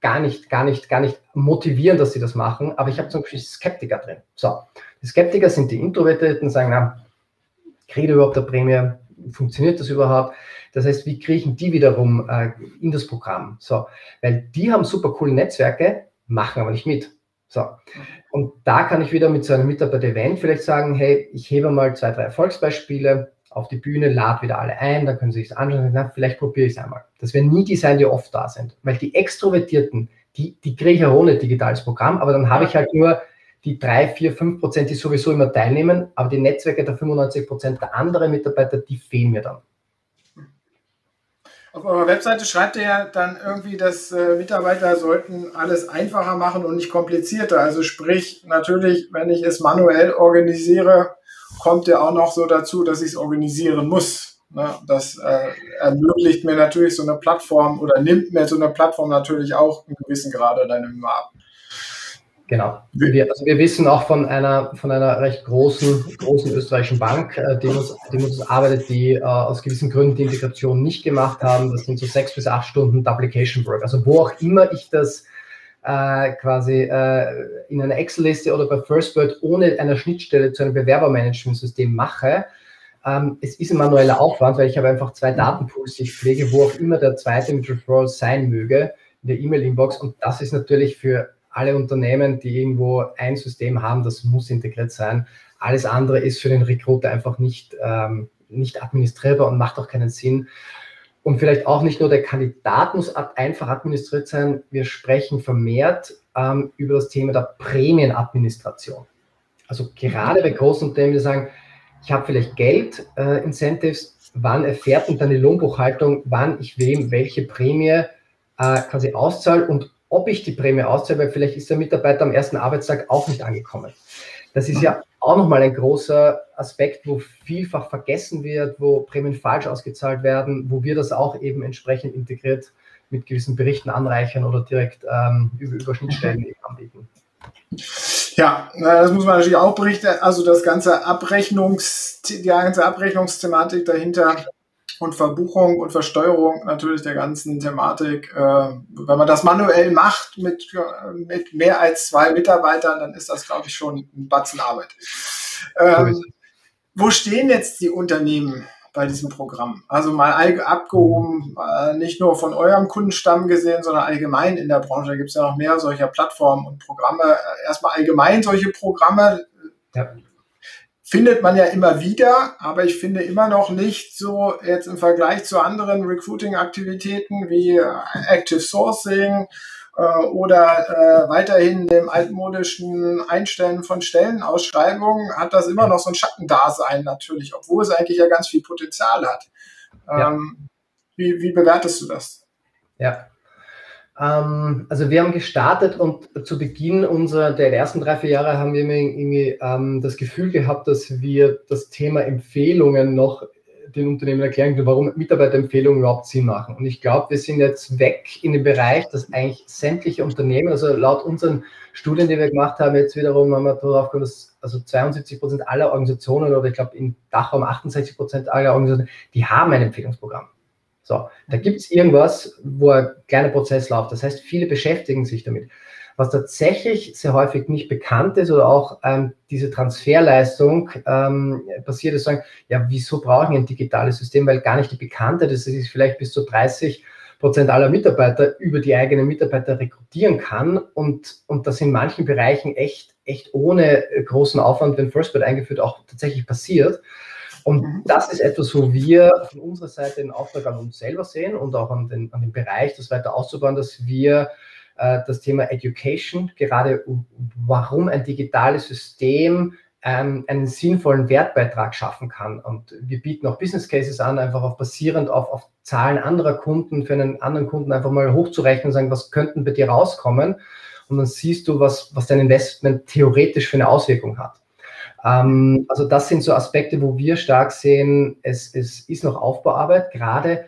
Speaker 3: gar nicht, gar nicht, gar nicht motivieren, dass sie das machen, aber ich habe zum Beispiel Skeptiker drin. So, die Skeptiker sind die Introvertierten, sagen, na, kriege ich überhaupt eine Prämie? Funktioniert das überhaupt? Das heißt, wie kriegen die wiederum äh, in das Programm? So, weil die haben super coole Netzwerke, machen aber nicht mit. So. Und da kann ich wieder mit so einem Mitarbeiter-Event vielleicht sagen, hey, ich hebe mal zwei, drei Erfolgsbeispiele auf die Bühne, lade wieder alle ein, dann können sie sich anschauen, na, vielleicht probiere ich es einmal. Das werden nie die sein, die oft da sind. Weil die Extrovertierten, die, die kriege ich ja ohne digitales Programm, aber dann habe ich halt nur die drei, vier, fünf Prozent, die sowieso immer teilnehmen, aber die Netzwerke der 95 Prozent der anderen Mitarbeiter, die fehlen mir dann.
Speaker 2: Auf eurer Webseite schreibt ihr ja dann irgendwie, dass äh, Mitarbeiter sollten alles einfacher machen und nicht komplizierter. Also sprich, natürlich, wenn ich es manuell organisiere, kommt ja auch noch so dazu, dass ich es organisieren muss. Ne? Das äh, ermöglicht mir natürlich so eine Plattform oder nimmt mir so eine Plattform natürlich auch in gewissen Grade dann immer ab.
Speaker 3: Genau. Wir, also wir wissen auch von einer, von einer recht großen, großen österreichischen Bank, äh, die uns, die uns arbeitet, die äh, aus gewissen Gründen die Integration nicht gemacht haben. Das sind so sechs bis acht Stunden Duplication Work. Also wo auch immer ich das äh, quasi äh, in einer Excel-Liste oder bei FirstBird ohne einer Schnittstelle zu einem Bewerbermanagementsystem mache, ähm, es ist ein manueller Aufwand, weil ich habe einfach zwei Datenpools, die ich pflege, wo auch immer der zweite mit Referral sein möge in der E-Mail-Inbox. Und das ist natürlich für alle Unternehmen, die irgendwo ein System haben, das muss integriert sein. Alles andere ist für den Recruiter einfach nicht, ähm, nicht administrierbar und macht auch keinen Sinn. Und vielleicht auch nicht nur der Kandidat muss einfach administriert sein. Wir sprechen vermehrt ähm, über das Thema der Prämienadministration. Also gerade bei großen Unternehmen, die sagen, ich habe vielleicht Geld, äh, Incentives, wann erfährt denn dann die Lohnbuchhaltung, wann ich wem welche Prämie äh, quasi auszahle und ob ich die Prämie auszahle, weil vielleicht ist der Mitarbeiter am ersten Arbeitstag auch nicht angekommen. Das ist ja auch nochmal ein großer Aspekt, wo vielfach vergessen wird, wo Prämien falsch ausgezahlt werden, wo wir das auch eben entsprechend integriert mit gewissen Berichten anreichern oder direkt ähm, über, über Schnittstellen anbieten.
Speaker 2: Ja, das muss man natürlich auch berichten. Also das ganze Abrechnungs, die ganze Abrechnungsthematik dahinter und Verbuchung und Versteuerung natürlich der ganzen Thematik. Äh, wenn man das manuell macht mit, mit mehr als zwei Mitarbeitern, dann ist das, glaube ich, schon ein Batzen Arbeit. Ähm, wo stehen jetzt die Unternehmen bei diesem Programm? Also mal abgehoben, äh, nicht nur von eurem Kundenstamm gesehen, sondern allgemein in der Branche. Da gibt es ja noch mehr solcher Plattformen und Programme. Äh, erstmal allgemein solche Programme. Ja findet man ja immer wieder, aber ich finde immer noch nicht so jetzt im Vergleich zu anderen Recruiting-Aktivitäten wie äh, Active Sourcing äh, oder äh, weiterhin dem altmodischen Einstellen von Stellenausschreibungen, hat das immer noch so ein Schattendasein natürlich, obwohl es eigentlich ja ganz viel Potenzial hat. Ähm, ja. wie, wie bewertest du das?
Speaker 3: Ja, Ähm, also wir haben gestartet und zu Beginn unserer der ersten drei, vier Jahre haben wir irgendwie ähm, das Gefühl gehabt, dass wir das Thema Empfehlungen noch den Unternehmen erklären können, warum Mitarbeiterempfehlungen überhaupt Sinn machen. Und ich glaube, wir sind jetzt weg in dem Bereich, dass eigentlich sämtliche Unternehmen, also laut unseren Studien, die wir gemacht haben, jetzt wiederum haben wir darauf gekommen, dass also 72 Prozent aller Organisationen oder ich glaube in Dachraum 68 Prozent aller Organisationen, die haben ein Empfehlungsprogramm. So, da gibt es irgendwas, wo ein kleiner Prozess läuft. Das heißt, viele beschäftigen sich damit. Was tatsächlich sehr häufig nicht bekannt ist oder auch ähm, diese Transferleistung ähm, passiert, ist sagen, ja, wieso brauchen wir ein digitales System? Weil gar nicht die Bekannte, dass es vielleicht bis zu 30 Prozent aller Mitarbeiter über die eigenen Mitarbeiter rekrutieren kann und, und das in manchen Bereichen echt, echt ohne großen Aufwand, wenn FirstBird eingeführt, auch tatsächlich passiert. Und mhm. das ist etwas, wo wir von unserer Seite den Auftrag an uns selber sehen und auch an den, an den Bereich, das weiter auszubauen, dass wir äh, das Thema Education, gerade warum ein digitales System ähm, einen sinnvollen Wertbeitrag schaffen kann. Und wir bieten auch Business Cases an, einfach auf basierend auf, auf Zahlen anderer Kunden, für einen anderen Kunden einfach mal hochzurechnen und sagen, was könnten bei dir rauskommen? Und dann siehst du, was, was dein Investment theoretisch für eine Auswirkung hat. Ähm, also das sind so Aspekte, wo wir stark sehen, es, es ist noch Aufbauarbeit, gerade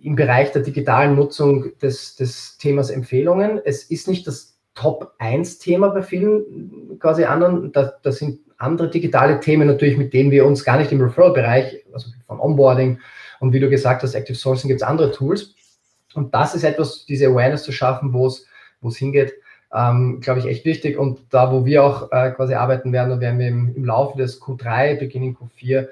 Speaker 3: im Bereich der digitalen Nutzung des, des Themas Empfehlungen. Es ist nicht das Top-1-Thema bei vielen quasi anderen. Da, das sind andere digitale Themen natürlich, mit denen wir uns gar nicht im Referral-Bereich, also vom Onboarding und wie du gesagt hast, Active Sourcing gibt es andere Tools. Und das ist etwas, diese Awareness zu schaffen, wo es hingeht ähm, glaube ich, echt wichtig. Und da, wo wir auch äh, quasi arbeiten werden, da werden wir im, im Laufe des Q3, Beginning Q4,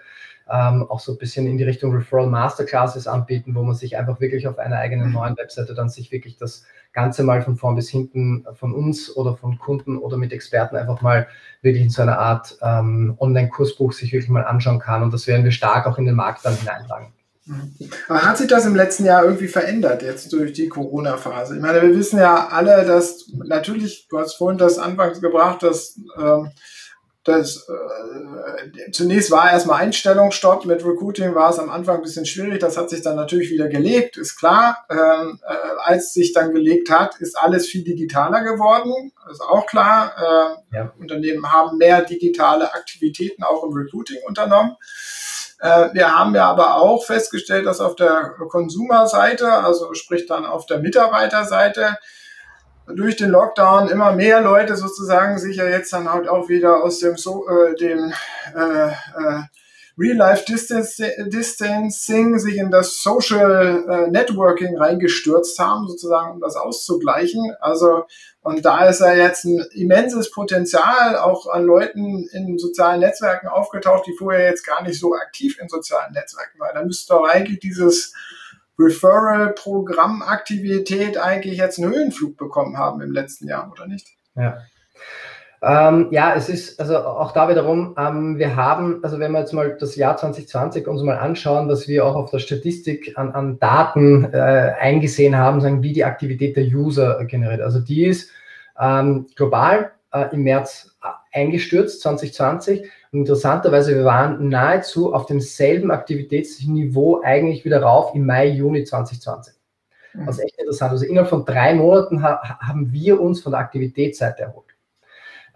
Speaker 3: ähm, auch so ein bisschen in die Richtung Referral Masterclasses anbieten, wo man sich einfach wirklich auf einer eigenen mhm. neuen Webseite dann sich wirklich das Ganze mal von vorn bis hinten von uns oder von Kunden oder mit Experten einfach mal wirklich in so einer Art ähm, Online-Kursbuch sich wirklich mal anschauen kann. Und das werden wir stark auch in den Markt dann hineintragen.
Speaker 2: Aber hat sich das im letzten Jahr irgendwie verändert, jetzt durch die Corona-Phase? Ich meine, wir wissen ja alle, dass natürlich, du hast vorhin das anfangs gebracht, dass ähm, das äh, zunächst war erstmal Einstellungsstopp mit Recruiting, war es am Anfang ein bisschen schwierig. Das hat sich dann natürlich wieder gelegt, ist klar. Ähm, äh, als sich dann gelegt hat, ist alles viel digitaler geworden, ist auch klar. Äh, ja. Unternehmen haben mehr digitale Aktivitäten auch im Recruiting unternommen. Äh, wir haben ja aber auch festgestellt, dass auf der Konsumerseite, also sprich dann auf der Mitarbeiterseite, durch den Lockdown immer mehr Leute sozusagen sich ja jetzt dann halt auch wieder aus dem, so, äh, dem äh, äh, Real-Life-Distancing sich in das Social äh, Networking reingestürzt haben, sozusagen, um das auszugleichen. Also, und da ist ja jetzt ein immenses Potenzial auch an Leuten in sozialen Netzwerken aufgetaucht, die vorher jetzt gar nicht so aktiv in sozialen Netzwerken waren. Da müsste doch eigentlich dieses Referral-Programmaktivität eigentlich jetzt einen Höhenflug bekommen haben im letzten Jahr, oder nicht?
Speaker 3: Ja. Ähm, ja, es ist also auch da wiederum, ähm, wir haben, also wenn wir jetzt mal das Jahr 2020 uns mal anschauen, was wir auch auf der Statistik an, an Daten äh, eingesehen haben, sagen, wie die Aktivität der User generiert. Also die ist ähm, global äh, im März äh, eingestürzt, 2020. Und interessanterweise, wir waren nahezu auf demselben Aktivitätsniveau eigentlich wieder rauf im Mai, Juni 2020. Was echt interessant. Also innerhalb von drei Monaten ha haben wir uns von der Aktivitätsseite erholt.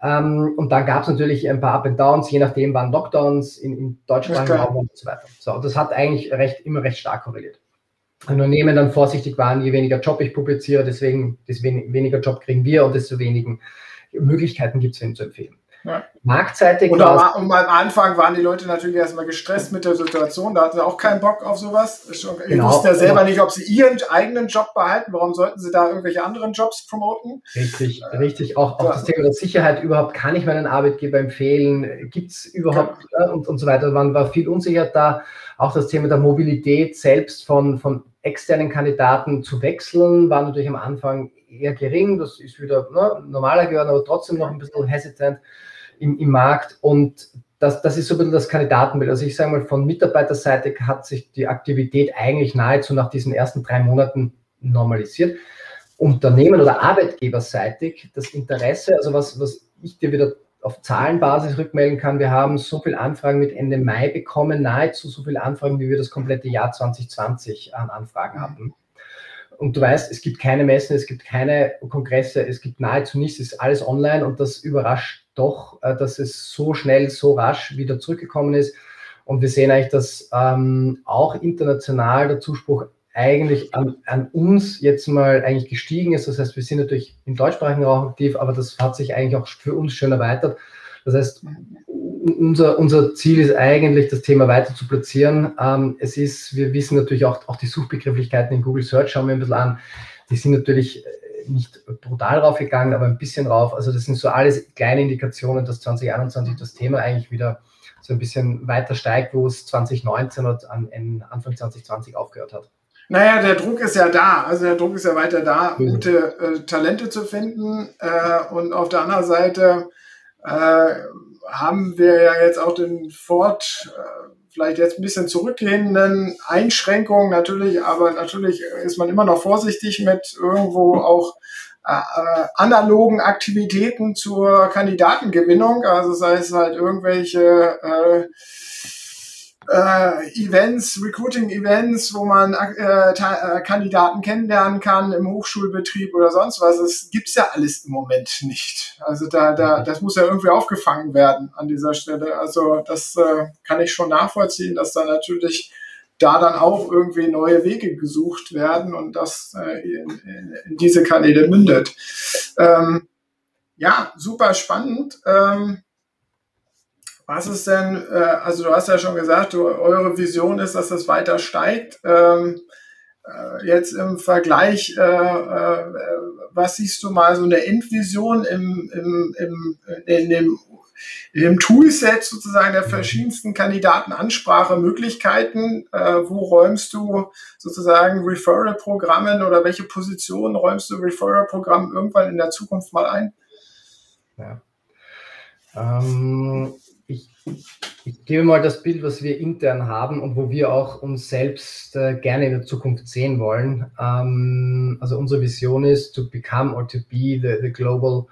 Speaker 3: Ähm, und dann gab es natürlich ein paar Up and Downs, je nachdem wann Lockdowns in, in Deutschland waren und so weiter. So, das hat eigentlich recht, immer recht stark korreliert. Unternehmen dann vorsichtig waren, je weniger Job ich publiziere, deswegen desto weniger Job kriegen wir und desto weniger Möglichkeiten gibt es, ihn zu empfehlen. Ja. Marktseitig.
Speaker 2: Und am, und am Anfang waren die Leute natürlich erstmal gestresst mit der Situation. Da hatten sie auch keinen Bock auf sowas. Schon, genau, wussten ja selber genau. nicht, ob sie ihren eigenen Job behalten. Warum sollten sie da irgendwelche anderen Jobs promoten?
Speaker 3: Richtig, äh, richtig. Auch, auch das Thema der Sicherheit überhaupt. Kann ich meinen Arbeitgeber empfehlen? Gibt es überhaupt ja. und, und so weiter. Man war viel unsicher da. Auch das Thema der Mobilität selbst von, von externen Kandidaten zu wechseln, war natürlich am Anfang eher gering. Das ist wieder ne, normaler geworden, aber trotzdem noch ein bisschen hesitant im, im Markt. Und das, das ist so ein bisschen das Kandidatenbild. Also ich sage mal, von Mitarbeiterseite hat sich die Aktivität eigentlich nahezu nach diesen ersten drei Monaten normalisiert. Unternehmen- oder Arbeitgeberseitig das Interesse, also was, was ich dir wieder auf Zahlenbasis rückmelden kann, wir haben so viele Anfragen mit Ende Mai bekommen, nahezu so viele Anfragen, wie wir das komplette Jahr 2020 an Anfragen hatten. Und du weißt, es gibt keine Messen, es gibt keine Kongresse, es gibt nahezu nichts, es ist alles online und das überrascht doch, äh, dass es so schnell, so rasch wieder zurückgekommen ist. Und wir sehen eigentlich, dass ähm, auch international der Zuspruch eigentlich an, an, uns jetzt mal eigentlich gestiegen ist. Das heißt, wir sind natürlich im deutschsprachigen Raum aktiv, aber das hat sich eigentlich auch für uns schön erweitert. Das heißt, unser, unser Ziel ist eigentlich, das Thema weiter zu platzieren. Ähm, es ist, wir wissen natürlich auch, auch die Suchbegrifflichkeiten in Google Search, schauen wir ein bisschen an. Die sind natürlich äh, nicht brutal raufgegangen, aber ein bisschen rauf. Also das sind so alles kleine Indikationen, dass 2021 das Thema eigentlich wieder so ein bisschen weiter steigt, wo es 2019 oder Anfang 2020 aufgehört hat.
Speaker 2: Naja, der Druck ist ja da. Also der Druck ist ja weiter da, gute äh, Talente zu finden. Äh, und auf der anderen Seite äh, haben wir ja jetzt auch den Fort, äh, vielleicht jetzt ein bisschen zurückgehenden Einschränkungen natürlich, aber natürlich ist man immer noch vorsichtig mit irgendwo auch äh, äh, analogen Aktivitäten zur Kandidatengewinnung, also sei es halt irgendwelche äh, äh, Events, Recruiting-Events, wo man äh, äh, Kandidaten kennenlernen kann im Hochschulbetrieb oder sonst was. Das gibt's ja alles im Moment nicht. Also da, da, das muss ja irgendwie aufgefangen werden an dieser Stelle. Also das äh, kann ich schon nachvollziehen, dass da natürlich da dann auch irgendwie neue Wege gesucht werden und das äh, in, in, in diese Kanäle mündet. Ähm, ja, super spannend. Ähm, was ist denn, äh, also du hast ja schon gesagt, du, eure Vision ist, dass das weiter steigt. Ähm, äh, jetzt im Vergleich, äh, äh, was siehst du mal so eine Endvision im, im, im, in dem im Toolset sozusagen der verschiedensten Kandidatenansprachemöglichkeiten, äh, wo räumst du sozusagen Referral-Programmen oder welche Positionen räumst du Referral-Programmen irgendwann in der Zukunft mal ein?
Speaker 3: Ja. Ähm, ich, gebe mal das Bild, was wir intern haben und wo wir auch uns selbst äh, gerne in der Zukunft sehen wollen. Ähm, also unsere Vision ist to become or to be the, the global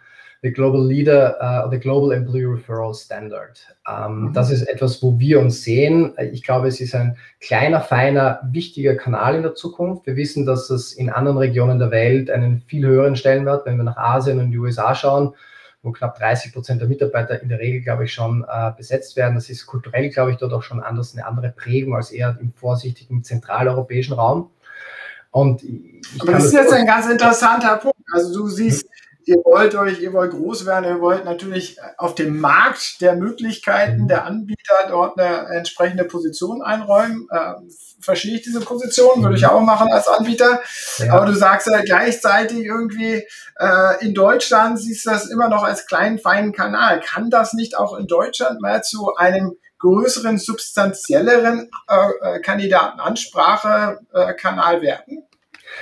Speaker 3: the global leader, uh, the global employee referral standard. Ähm, mhm. Das ist etwas, wo wir uns sehen. Ich glaube, es ist ein kleiner, feiner, wichtiger Kanal in der Zukunft. Wir wissen, dass es in anderen Regionen der Welt einen viel höheren Stellenwert, wenn wir nach Asien und die USA schauen, wo knapp 30 Prozent der Mitarbeiter in der Regel, glaube ich, schon äh, besetzt werden. Das ist kulturell, glaube ich, dort auch schon anders, eine andere Prägung als eher im vorsichtigen zentraleuropäischen Raum.
Speaker 2: Und Aber das ist jetzt ein ganz interessanter Punkt. Also du siehst, ihr wollt euch, ihr wollt groß werden, ihr wollt natürlich auf dem Markt der Möglichkeiten der Anbieter dort eine entsprechende Position einräumen. Äh, verstehe ich diese Position, würde ich auch machen als Anbieter. Ja. Aber du sagst ja gleichzeitig irgendwie, äh, in Deutschland siehst du das immer noch als kleinen, feinen Kanal. Kann das nicht auch in Deutschland mal zu einem größeren, substanzielleren äh, äh Kandidatenansprache-Kanal werden?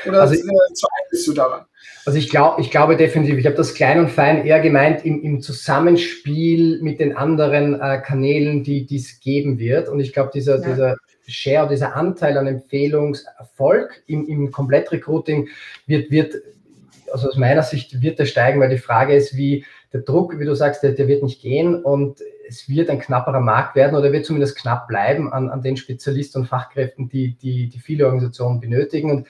Speaker 2: Oder also, zweifelst du daran?
Speaker 3: Also ich glaube, ich glaube definitiv, ich habe das klein und fein eher gemeint im, im Zusammenspiel mit den anderen äh, Kanälen, die es geben wird. Und ich glaube, dieser, ja. dieser Share, dieser Anteil an Empfehlungserfolg im, im Komplettrecruiting wird, wird, also aus meiner Sicht wird er steigen, weil die Frage ist, wie der Druck, wie du sagst, der, der wird nicht gehen und es wird ein knapperer Markt werden oder wird zumindest knapp bleiben an, an den Spezialisten und Fachkräften, die, die, die viele Organisationen benötigen. Und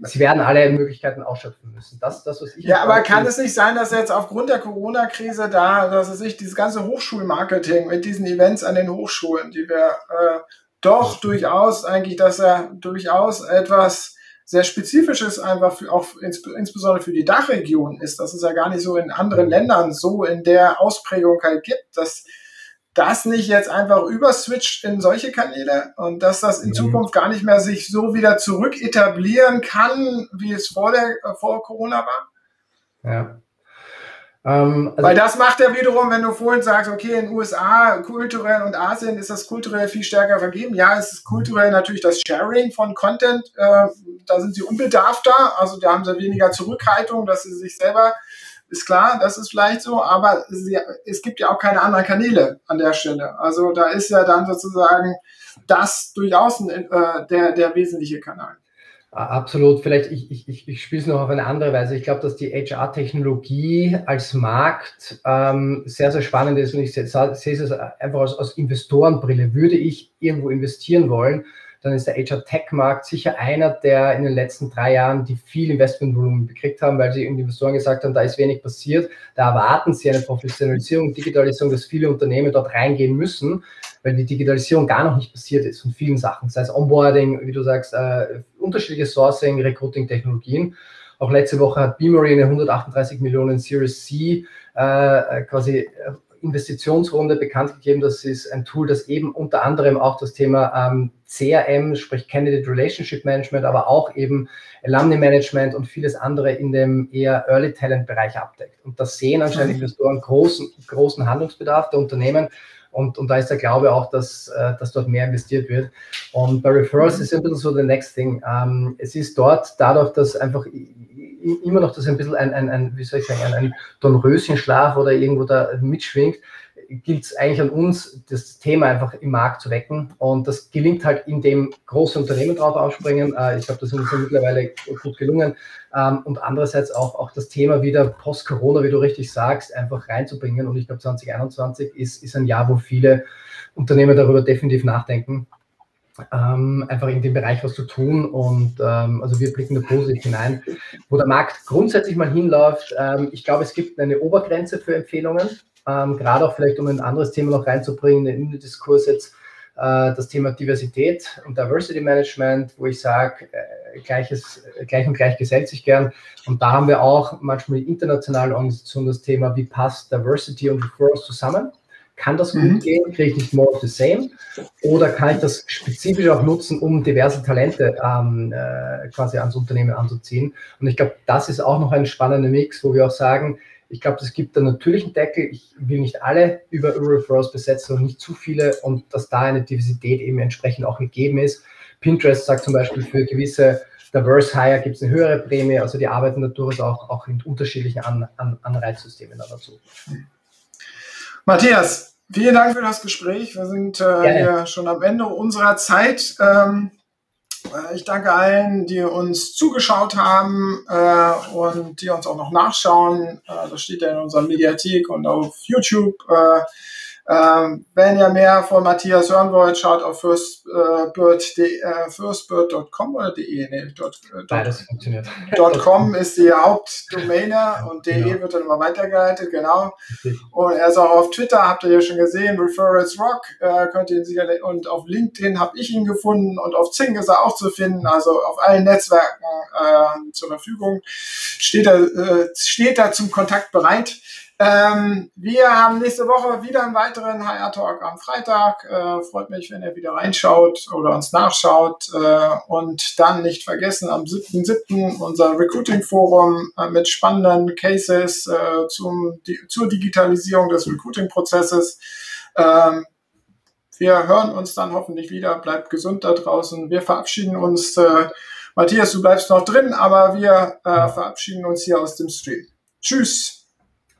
Speaker 3: sie werden alle Möglichkeiten ausschöpfen müssen. Das, das was
Speaker 2: ich ja, aber kann es nicht sein, dass jetzt aufgrund der Corona-Krise da, dass es sich dieses ganze Hochschulmarketing mit diesen Events an den Hochschulen, die wir äh, doch durchaus eigentlich, dass er durchaus etwas sehr Spezifisches einfach für, auch ins, insbesondere für die Dachregion ist, dass es ja gar nicht so in anderen Ländern so in der Ausprägung halt gibt, dass das nicht jetzt einfach überswitcht in solche Kanäle und dass das in mhm. Zukunft gar nicht mehr sich so wieder zurück etablieren kann, wie es vor, der, äh, vor Corona war?
Speaker 3: Ja.
Speaker 2: Ähm, also Weil das macht ja wiederum, wenn du vorhin sagst, okay, in den USA kulturell und Asien ist das kulturell viel stärker vergeben. Ja, es ist kulturell natürlich das Sharing von Content, äh, da sind sie unbedarfter, also da haben sie weniger Zurückhaltung, dass sie sich selber ist klar, das ist vielleicht so, aber sie, es gibt ja auch keine anderen Kanäle an der Stelle. Also da ist ja dann sozusagen das durchaus äh, der, der wesentliche Kanal.
Speaker 3: Absolut. Vielleicht, ich, ich, ich, ich spiele es noch auf eine andere Weise. Ich glaube, dass die HR-Technologie als Markt ähm, sehr, sehr spannend ist und ich sehe es einfach aus, aus Investorenbrille. Würde ich irgendwo investieren wollen, dann ist der HR-Tech-Markt sicher einer, der in den letzten drei Jahren die viel Investmentvolumen gekriegt haben, weil sie Investoren gesagt haben, da ist wenig passiert. Da erwarten sie eine Professionalisierung, Digitalisierung, dass viele Unternehmen dort reingehen müssen, weil die Digitalisierung gar noch nicht passiert ist von vielen Sachen. Sei es Onboarding, wie du sagst, äh, unterschiedliche Sourcing, Recruiting-Technologien. Auch letzte Woche hat Beamery eine 138 Millionen Series C äh, quasi Investitionsrunde bekannt gegeben. Das ist ein Tool, das eben unter anderem auch das Thema ähm, CRM, sprich Candidate Relationship Management, aber auch eben Alumni Management und vieles andere in dem eher Early Talent Bereich abdeckt. Und das sehen anscheinend mhm. Investoren großen, großen Handlungsbedarf der Unternehmen. Und, und da ist der Glaube auch, dass, äh, dass dort mehr investiert wird. Und bei Referrals mhm. ist ein bisschen so the next thing. Ähm, es ist dort dadurch, dass einfach immer noch das ein bisschen ein, ein, ein wie soll ich sagen, ein, ein Dornröschenschlaf oder irgendwo da mitschwingt, gilt es eigentlich an uns, das Thema einfach im Markt zu wecken. Und das gelingt halt, indem große Unternehmen drauf aufspringen. Äh, ich glaube, das ist mittlerweile gut gelungen. Ähm, und andererseits auch, auch das Thema wieder post-Corona, wie du richtig sagst, einfach reinzubringen. Und ich glaube, 2021 ist, ist ein Jahr, wo viele Unternehmen darüber definitiv nachdenken, ähm, einfach in dem Bereich was zu tun. Und ähm, also wir blicken da positiv hinein. Wo der Markt grundsätzlich mal hinläuft, ähm, ich glaube, es gibt eine Obergrenze für Empfehlungen, ähm, gerade auch vielleicht, um ein anderes Thema noch reinzubringen in den Diskurs jetzt, äh, das Thema Diversität und Diversity Management, wo ich sage, äh, gleiches, gleich und gleich gesellt sich gern. Und da haben wir auch manchmal die internationalen Organisationen das Thema, wie passt Diversity und Referrals zusammen. Kann das gut mhm. gehen? Kriege ich nicht more of the same? Oder kann ich das spezifisch auch nutzen, um diverse Talente ähm, äh, quasi ans Unternehmen anzuziehen? Und ich glaube, das ist auch noch ein spannender Mix, wo wir auch sagen, ich glaube, es gibt einen natürlichen Deckel. Ich will nicht alle über Referrals besetzen und nicht zu viele und dass da eine Diversität eben entsprechend auch gegeben ist. Pinterest sagt zum Beispiel für gewisse Diverse Hire gibt es eine höhere Prämie. Also die arbeiten natürlich auch, auch in unterschiedlichen An An Anreizsystemen dazu.
Speaker 2: Matthias, vielen Dank für das Gespräch. Wir sind äh, hier schon am Ende unserer Zeit. Ähm, äh, ich danke allen, die uns zugeschaut haben äh, und die uns auch noch nachschauen. Äh, das steht ja in unserer Mediathek und auf YouTube. Äh, ähm, wenn ihr mehr von Matthias hören wollt, schaut auf firstbird.com äh, firstbird.com oder de. Nee, dot, äh, Beides funktioniert. .com ist die Hauptdomäne und de genau. wird dann immer weitergeleitet, genau. Und er ist auch auf Twitter, habt ihr ja schon gesehen, Referrals Rock, äh, könnt ihr ihn sicherlich, und auf LinkedIn habe ich ihn gefunden und auf Zing ist er auch zu finden, also auf allen Netzwerken äh, zur Verfügung. Steht er, äh, steht er zum Kontakt bereit. Ähm, wir haben nächste Woche wieder einen weiteren HR-Talk am Freitag. Äh, freut mich, wenn ihr wieder reinschaut oder uns nachschaut. Äh, und dann nicht vergessen, am 7.7. unser Recruiting-Forum äh, mit spannenden Cases äh, zum, die, zur Digitalisierung des Recruiting-Prozesses. Ähm, wir hören uns dann hoffentlich wieder. Bleibt gesund da draußen. Wir verabschieden uns. Äh, Matthias, du bleibst noch drin, aber wir äh, verabschieden uns hier aus dem Stream. Tschüss.